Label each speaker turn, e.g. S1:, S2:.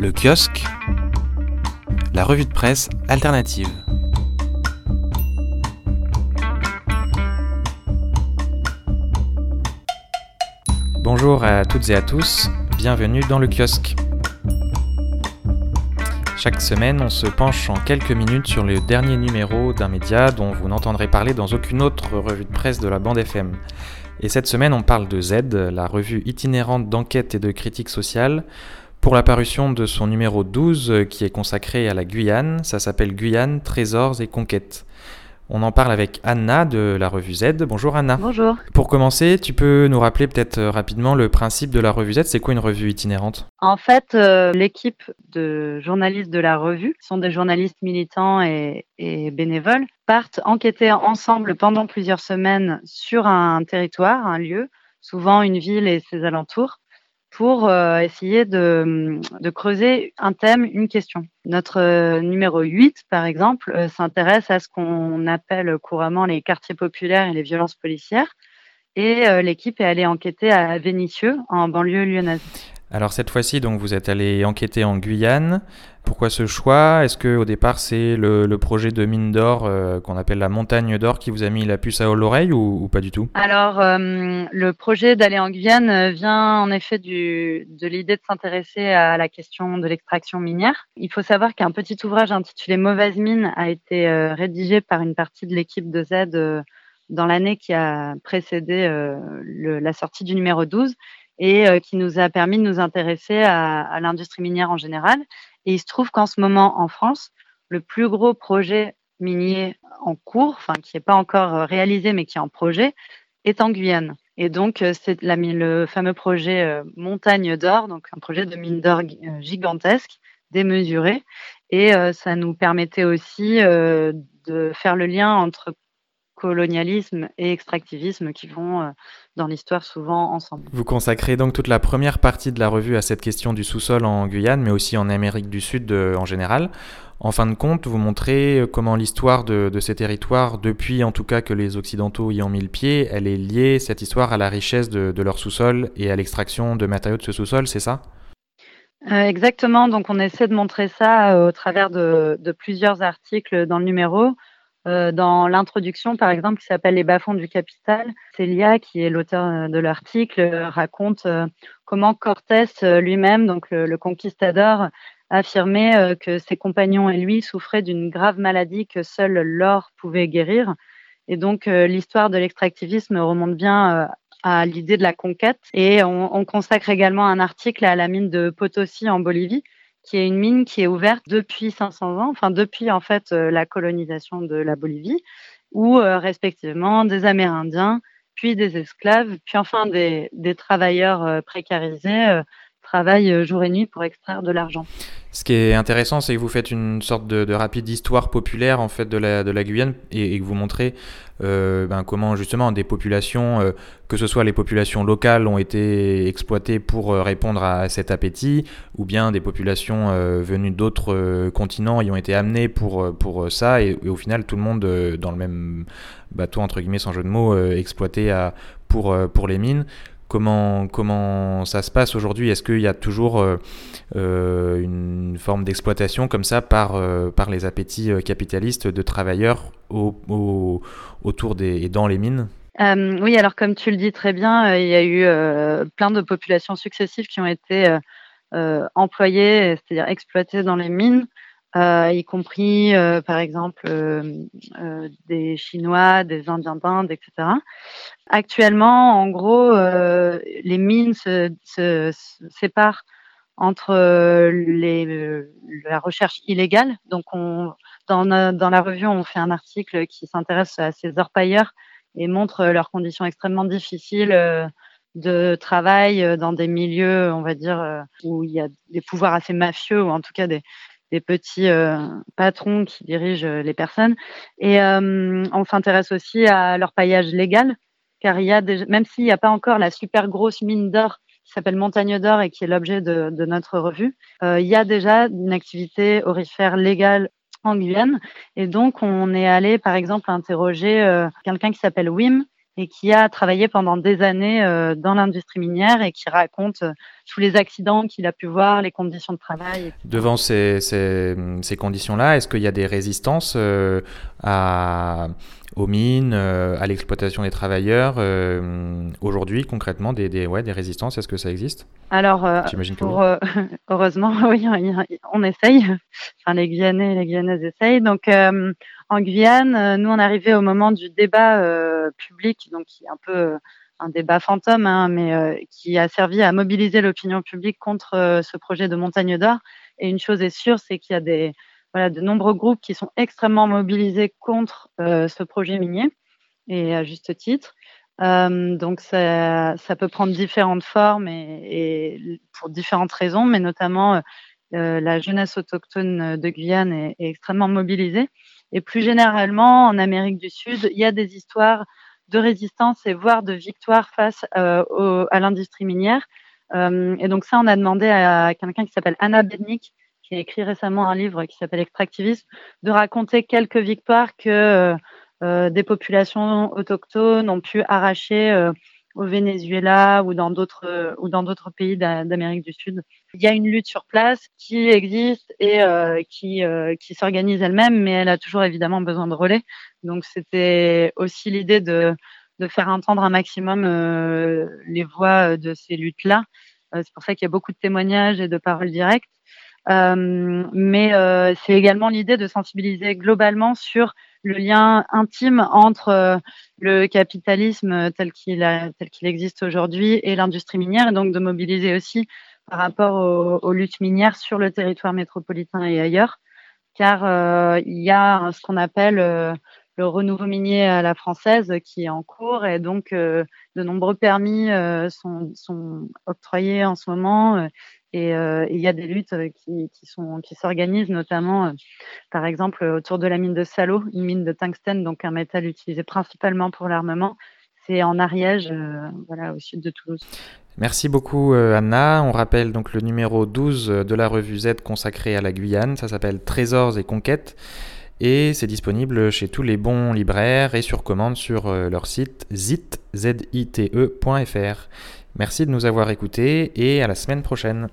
S1: Le kiosque, la revue de presse alternative. Bonjour à toutes et à tous, bienvenue dans le kiosque. Chaque semaine, on se penche en quelques minutes sur le dernier numéro d'un média dont vous n'entendrez parler dans aucune autre revue de presse de la bande FM. Et cette semaine, on parle de Z, la revue itinérante d'enquête et de critique sociale, pour la parution de son numéro 12 qui est consacré à la Guyane. Ça s'appelle Guyane, Trésors et Conquêtes. On en parle avec Anna de la revue Z. Bonjour Anna.
S2: Bonjour.
S1: Pour commencer, tu peux nous rappeler peut-être euh, rapidement le principe de la revue Z. C'est quoi une revue itinérante?
S2: En fait, euh, l'équipe de journalistes de la revue, qui sont des journalistes militants et, et, bénévoles, partent enquêter ensemble pendant plusieurs semaines sur un territoire, un lieu, souvent une ville et ses alentours, pour euh, essayer de, de, creuser un thème, une question. Notre euh, numéro 8, par exemple, euh, s'intéresse à ce qu'on appelle couramment les quartiers populaires et les violences policières. Et l'équipe est allée enquêter à Vénissieux, en banlieue lyonnaise.
S1: Alors cette fois-ci, donc vous êtes allé enquêter en Guyane. Pourquoi ce choix? Est-ce que au départ c'est le, projet de mine d'or euh, qu'on appelle la montagne d'or qui vous a mis la puce à l'oreille ou, pas du tout?
S2: Alors euh, le projet d'aller en Guyane vient en effet de l'idée de s'intéresser à la question de l'extraction minière. Il faut savoir qu'un petit ouvrage intitulé Mauvaise mine a été euh, rédigé par une partie de l'équipe de Z euh, dans l'année qui a précédé euh, la sortie du numéro 12 et euh, qui nous a permis de nous intéresser à, l'industrie minière en général. Et il se trouve qu'en ce moment, en France, le plus gros projet minier en cours, enfin qui n'est pas encore euh, réalisé mais qui est en projet, est en Guyane. Et donc, euh, c'est le fameux projet Montagne d'or, donc un projet de mine d'or gigantesque, démesuré. Et ça nous permettait aussi de faire le lien entre colonialisme et extractivisme qui vont euh, dans l'histoire souvent ensemble.
S1: Vous consacrez donc toute la première partie de la revue à cette question du sous-sol en Guyane, mais aussi en Amérique du Sud de, en général. En fin de compte, vous montrez comment l'histoire de, de, ces territoires, depuis en tout cas que les Occidentaux y ont mis le pied, elle est liée, cette histoire, à la richesse de, de leur sous-sol et à l'extraction de matériaux de ce sous-sol, c'est ça?
S2: Euh, exactement, donc on essaie de montrer ça euh, au travers de, de plusieurs articles dans le numéro. Euh, dans l'introduction, par exemple, qui s'appelle Les bas-fonds du capital, Célia, qui est l'auteur euh, de l'article, euh, raconte comment Cortés lui-même, donc le, conquistador, affirmait que ses compagnons et lui souffraient d'une grave maladie que seul l'or pouvait guérir. Et donc, l'histoire de l'extractivisme remonte bien à l'idée de la conquête. Et on, on, consacre également un article à la mine de Potosi en Bolivie, qui est une mine qui est ouverte depuis 500 ans, enfin depuis en fait euh, la colonisation de la Bolivie, où euh, respectivement des Amérindiens, puis des esclaves, puis enfin des, travailleurs euh, précarisés travaillent jour et nuit pour extraire de l'argent.
S1: Ce qui est intéressant, c'est que vous faites une sorte de, de, rapide histoire populaire en fait de la, Guyane et, que vous montrez euh, ben, comment justement des populations, euh, que ce soit les populations locales, ont été exploitées pour euh, répondre à cet appétit, ou bien des populations venues d'autres continents y ont été amenées pour, pour ça, et, au final tout le monde dans le même bateau entre guillemets sans jeu de mots exploité pour, pour les mines. Comment, ça se passe aujourd'hui? Est-ce qu'il y a toujours euh, euh, une forme d'exploitation comme ça par, euh, les appétits capitalistes de travailleurs au, au, autour des, et dans les mines?
S2: Oui, alors comme tu le dis très bien, il y a eu plein de populations successives qui ont été employées, c'est-à-dire exploitées dans les mines. Euh, y compris euh, par exemple euh, des Chinois, des Indiens d'Inde, etc. Actuellement, en gros, les mines se, séparent entre la recherche illégale. Donc, on, dans, dans la revue, on fait un article qui s'intéresse à ces orpailleurs et montre leurs conditions extrêmement difficiles de travail dans des milieux, on va dire, où il y a des pouvoirs assez mafieux ou en tout cas des, des petits euh, patrons qui dirigent euh, les personnes. Et euh, on s'intéresse aussi à leur paillage légal, car il y a même s'il n'y a pas encore la super grosse mine d'or qui s'appelle Montagne d'Or et qui est l'objet de, de, notre revue, il y a déjà une activité orifère légale en Guyane. Et donc, on est allé, par exemple, interroger quelqu'un qui s'appelle Wim et qui a travaillé pendant des années dans l'industrie minière et qui raconte tous les accidents qu'il a pu voir, les conditions de travail.
S1: Devant ces, ces, ces conditions-là, est-ce qu'il y a des résistances à aux mines, euh, à l'exploitation des travailleurs. Euh, aujourd'hui, concrètement, des, des, ouais, des résistances, est-ce que ça existe?
S2: Alors, euh, heureusement, oui, on essaye. Enfin, les Guyanais et les Guyanaises essayent. Donc, en Guyane, nous, on arrivé au moment du débat public, donc qui est un peu un débat fantôme, hein, mais qui a servi à mobiliser l'opinion publique contre ce projet de montagne d'or. Et une chose est sûre, c'est qu'il y a des voilà, de nombreux groupes qui sont extrêmement mobilisés contre euh, ce projet minier, et à juste titre. Euh, donc ça, ça, peut prendre différentes formes et, pour différentes raisons, mais notamment euh, la jeunesse autochtone de Guyane est, extrêmement mobilisée. Et plus généralement, en Amérique du Sud, il y a des histoires de résistance et voire de victoire face au, à l'industrie minière. et donc ça, on a demandé à quelqu'un qui s'appelle Anna Bednick, qui a écrit récemment un livre qui s'appelle Extractivisme, de raconter quelques victoires que euh, euh, des populations autochtones ont pu arracher euh, au Venezuela ou dans d'autres pays d'Amérique du Sud. Il y a une lutte sur place qui existe et qui qui s'organise elle-même, mais elle a toujours évidemment besoin de relais. Donc c'était aussi l'idée de de faire entendre un maximum les voix de ces luttes-là. c'est pour ça qu'il y a beaucoup de témoignages et de paroles directes. Euh, mais euh, c'est également l'idée de sensibiliser globalement sur le lien intime entre euh, le capitalisme tel qu'il tel qu'il existe aujourd'hui et l'industrie minière, et donc de mobiliser aussi par rapport aux, luttes minières sur le territoire métropolitain et ailleurs, car euh, il y a ce qu'on appelle le renouveau minier à la française qui est en cours, et donc de nombreux permis sont, sont, octroyés en ce moment et euh, il y a des luttes euh, qui, qui sont qui s'organisent notamment, euh, par exemple, autour de la mine de Salo, une mine de tungstène, donc un métal utilisé principalement pour l'armement. C'est en Ariège, voilà, au sud de Toulouse.
S1: Merci beaucoup Anna. On rappelle donc le numéro 12 de la revue Z consacrée à la Guyane. Ça s'appelle Trésors et conquêtes et c'est disponible chez tous les bons libraires et sur commande sur leur site zite.fr. Merci de nous avoir écoutés et à la semaine prochaine.